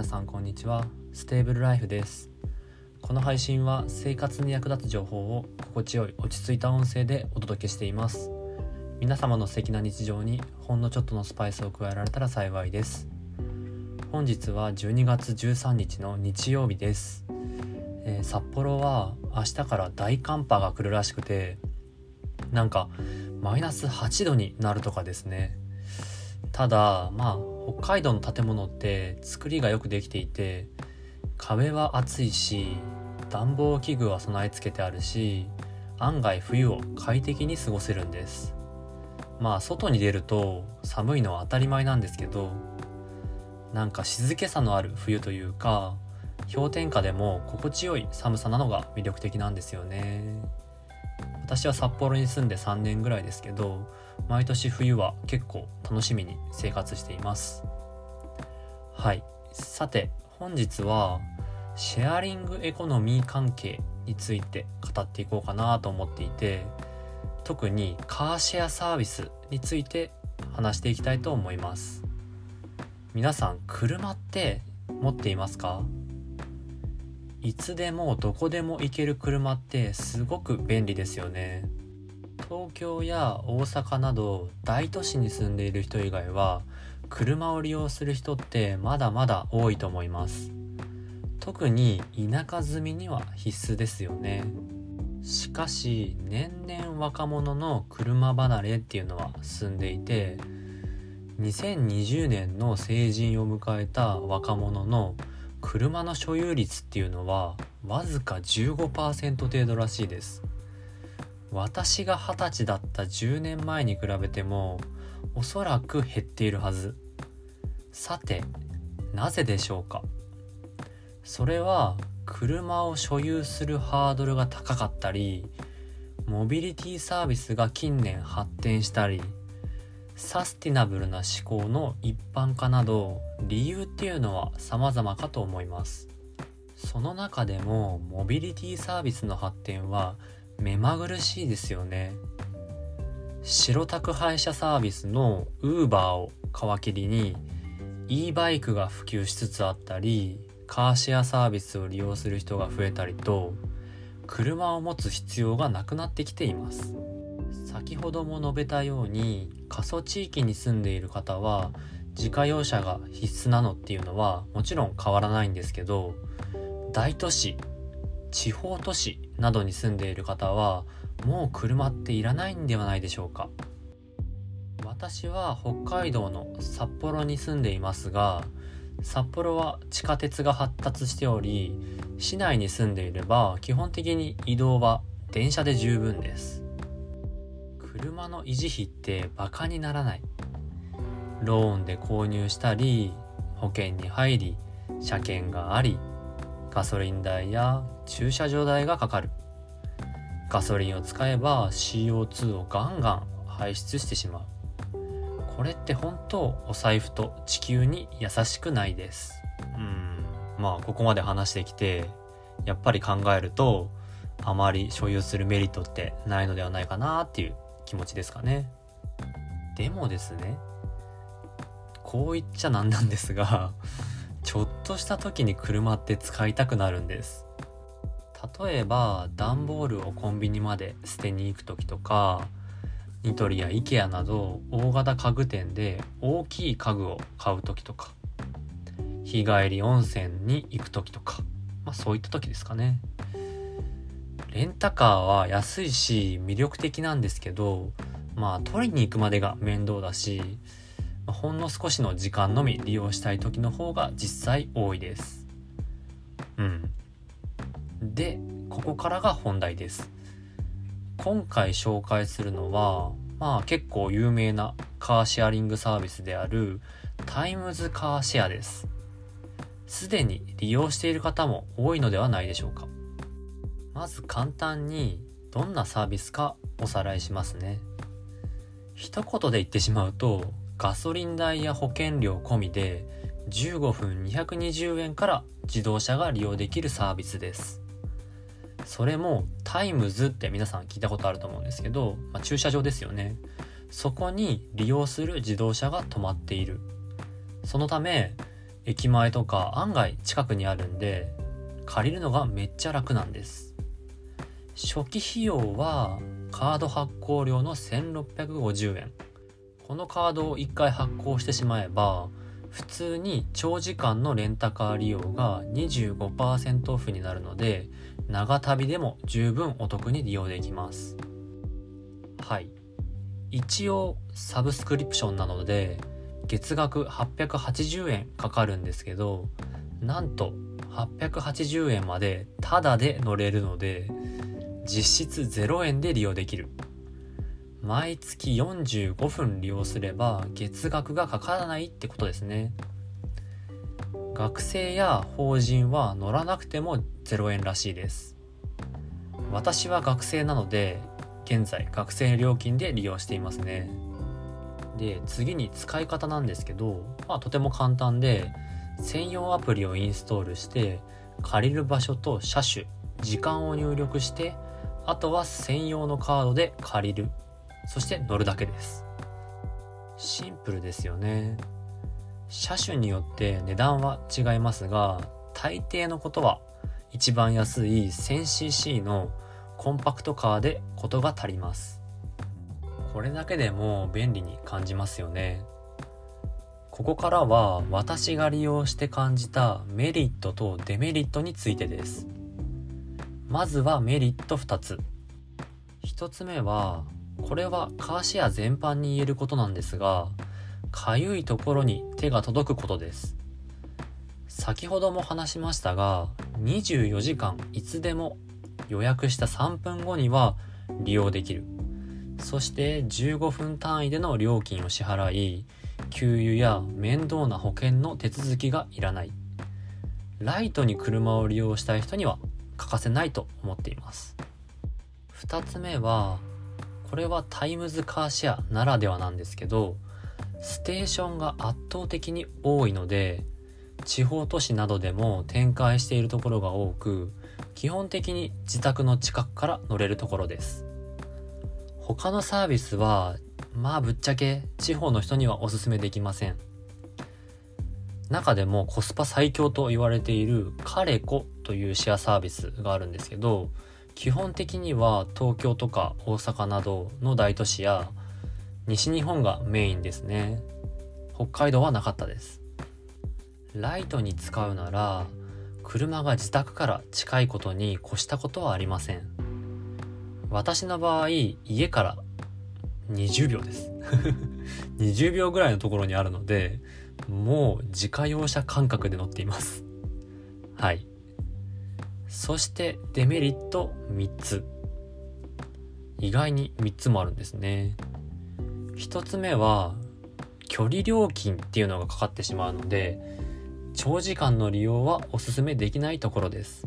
皆さんこんにちは。ステーブルライフです。この配信は生活に役立つ情報を心地よい落ち着いた音声でお届けしています。皆様の素敵な日常にほんのちょっとのスパイスを加えられたら幸いです。本日は12月13日の日曜日です、えー、札幌は明日から大寒波が来るらしくてなんかマイナス8度になるとかですね。ただまあ北海道の建物って作りがよくできていて壁は厚いし暖房器具は備え付けてあるし案外冬を快適に過ごせるんです。まあ外に出ると寒いのは当たり前なんですけどなんか静けさのある冬というか氷点下でも心地よい寒さなのが魅力的なんですよね。私は札幌に住んで3年ぐらいですけど毎年冬は結構楽しみに生活しています。はい。さて本日はシェアリングエコノミー関係について語っていこうかなと思っていて特にカーシェアサービスについて話していきたいと思います。皆さん車って持っていますか？いつでもどこでも行ける車ってすごく便利ですよね。東京や大阪など大都市に住んでいる人以外は車を利用する人ってまだまだ多いと思います。特に田舎住みには必須ですよね。しかし年々若者の車離れっていうのは進んでいて2020年の成人を迎えた若者の車の所有率っていうのはわずか15%程度らしいです。私が二十歳だった10年前に比べてもおそらく減っているはず。さてなぜでしょうか？それは車を所有するハードルが高かったりモビリティサービスが近年発展したりサスティナブルな思考の一般化など理由っていうのは様々かと思います。その中でもモビリティサービスの発展は目まぐるしいですよね。白宅配車サービスの Uber を皮切りに e バイクが普及しつつあったりカーシェアサービスを利用する人が増えたりと車を持つ必要がなくなってきています。先ほども述べたように過疎地域に住んでいる方は自家用車が必須なのっていうのはもちろん変わらないんですけど大都市地方都市などに住んでいる方はもう車っていらないんではないでしょうか。私は北海道の札幌に住んでいますが札幌は地下鉄が発達しており市内に住んでいれば基本的に移動は電車で十分です。車の維持費ってバカにならない。ローンで購入したり保険に入り車検がありガソリン代や駐車場代がかかる。ガソリンを使えば CO2 をガンガン排出してしまう。これって本当お財布と地球に優しくないです。うん。まあここまで話してきてやっぱり考えるとあまり所有するメリットってないのではないかなっていう気持ちですかね。でもですねこう言っちゃなんなんですがちょっとした時に車って使いたくなるんです。例えば段ボールをコンビニまで捨てに行く時とかニトリや IKEA など大型家具店で大きい家具を買う時とか日帰り温泉に行く時とか、まあ、そういった時ですかね。レンタカーは安いし魅力的なんですけどまあ取りに行くまでが面倒だしほんの少しの時間のみ利用したい時の方が実際多いです。うん。で、ここからが本題です。今回紹介するのは、まあ結構有名なカーシェアリングサービスであるタイムズカーシェアです。すでに利用している方も多いのではないでしょうか。まず簡単にどんなサービスかおさらいしますね。一言で言ってしまうと、ガソリン代や保険料込みで15分220円から自動車が利用できるサービスです。それもタイムズって皆さん聞いたことあると思うんですけど、まあ、駐車場ですよね。そこに利用する自動車が止まっている。そのため、駅前とか案外近くにあるんで借りるのがめっちゃ楽なんです初期費用はカード発行料の1650円このカードを1回発行してしまえば普通に長時間のレンタカー利用が25%オフになるので長旅でも十分お得に利用できます。はい。一応サブスクリプションなので月額880円かかるんですけどなんと880円までタダで乗れるので実質0円で利用できる。毎月45分利用すれば月額がかからないってことですね。学生や法人は乗らなくても0円らしいです。私は学生なので現在学生料金で利用していますね。で次に使い方なんですけど、まあ、とても簡単で専用アプリをインストールして借りる場所と車種時間を入力してあとは専用のカードで借りるそして乗るだけです。シンプルですよね。車種によって値段は違いますが大抵のことは一番安い 1000cc のコンパクトカーでことが足ります。これだけでも便利に感じますよね。ここからは私が利用して感じたメリットとデメリットについてです。まずはメリット2つ。1つ目はこれはカーシェア全般に言えることなんですがかゆいところに手が届くことです。先ほども話しましたが24時間いつでも予約した3分後には利用できる。そして15分単位での料金を支払い給油や面倒な保険の手続きがいらない。ライトに車を利用したい人には欠かせないと思っています。2つ目はこれはタイムズカーシェアならではなんですけどステーションが圧倒的に多いので地方都市などでも展開しているところが多く基本的に自宅の近くから乗れるところです。他のサービスはまあぶっちゃけ地方の人にはおすすめできません。中でもコスパ最強と言われているカレコというシェアサービスがあるんですけど基本的には東京とか大阪などの大都市や西日本がメインですね。北海道はなかったです。ライトに使うなら車が自宅から近いことに越したことはありません。私の場合家から20秒です。20秒ぐらいのところにあるのでもう自家用車感覚で乗っています。はい。そしてデメリット3つ。意外に3つもあるんですね。1つ目は距離料金っていうのがかかってしまうので長時間の利用はおすすめできないところです。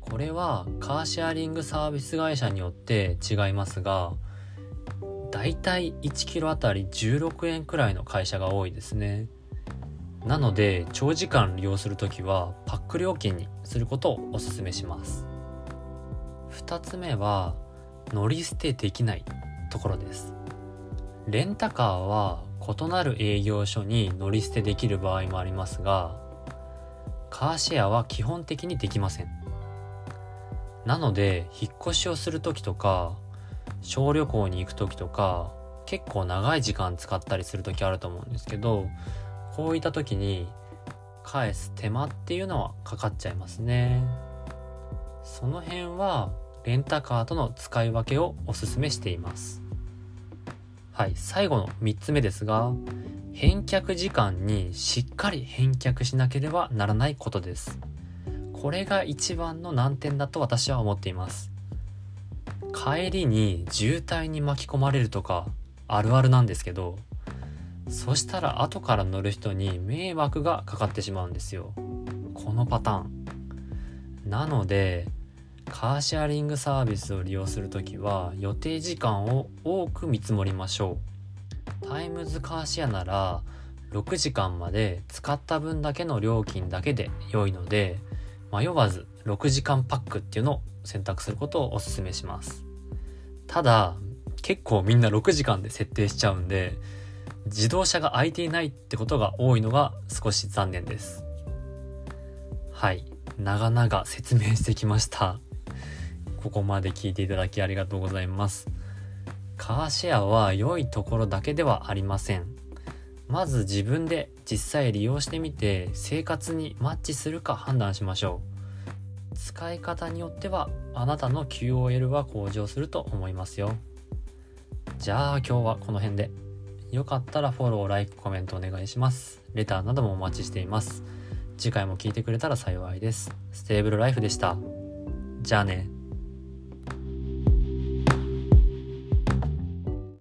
これはカーシェアリングサービス会社によって違いますがだいたい1キロあたり16円くらいの会社が多いですね。なので長時間利用する時はパック料金にすることをおすすめします。2つ目は乗り捨てできないところです。レンタカーは異なる営業所に乗り捨てできる場合もありますがカーシェアは基本的にできません。なので引っ越しをする時とか小旅行に行く時とか結構長い時間使ったりする時あると思うんですけどこういった時に返す手間っていうのはかかっちゃいますね。その辺はレンタカーとの使い分けをおすすめしています。はい最後の3つ目ですが返却時間にしっかり返却しなければならないことです。これが一番の難点だと私は思っています。帰りに渋滞に巻き込まれるとかあるあるなんですけどそしたら後から乗る人に迷惑がかかってしまうんですよ。このパターン。なのでカーシェアリングサービスを利用する時は予定時間を多く見積もりましょう。タイムズカーシェアなら6時間まで使った分だけの料金だけで良いので迷わず6時間パックっていうのを選択することをお勧めします。ただ結構みんな6時間で設定しちゃうんで自動車が空いていないってことが多いのが少し残念です。はい。長々説明してきました。ここまで聞いていただきありがとうございます。カーシェアは良いところだけではありません。まず自分で実際利用してみて生活にマッチするか判断しましょう。使い方によってはあなたの QOL は向上すると思いますよ。じゃあ今日はこの辺で。よかったらフォロー、ライク、コメントお願いします。レターなどもお待ちしています。次回も聞いてくれたら幸いです。ステーブルライフでした。じゃあね。